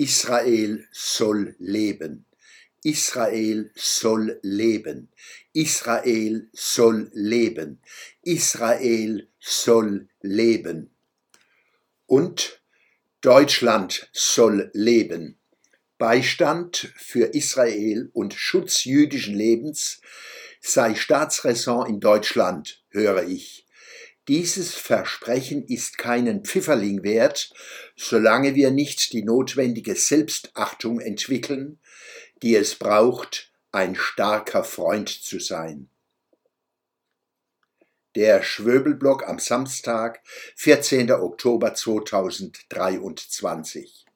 Israel soll leben. Israel soll leben. Israel soll leben. Israel soll leben. Und Deutschland soll leben. Beistand für Israel und Schutz jüdischen Lebens sei Staatsräson in Deutschland, höre ich. Dieses Versprechen ist keinen Pfifferling wert, solange wir nicht die notwendige Selbstachtung entwickeln, die es braucht, ein starker Freund zu sein. Der Schwöbelblock am Samstag, 14. Oktober 2023.